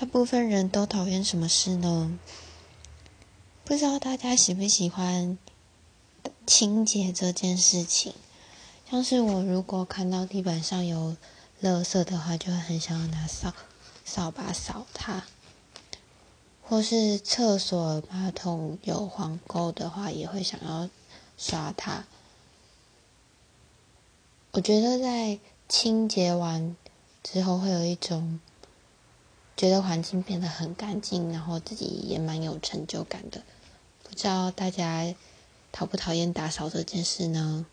大部分人都讨厌什么事呢？不知道大家喜不喜欢清洁这件事情？像是我如果看到地板上有垃圾的话，就会很想要拿扫扫把扫它；或是厕所马桶有黄垢的话，也会想要刷它。我觉得在清洁完之后，会有一种觉得环境变得很干净，然后自己也蛮有成就感的。不知道大家讨不讨厌打扫这件事呢？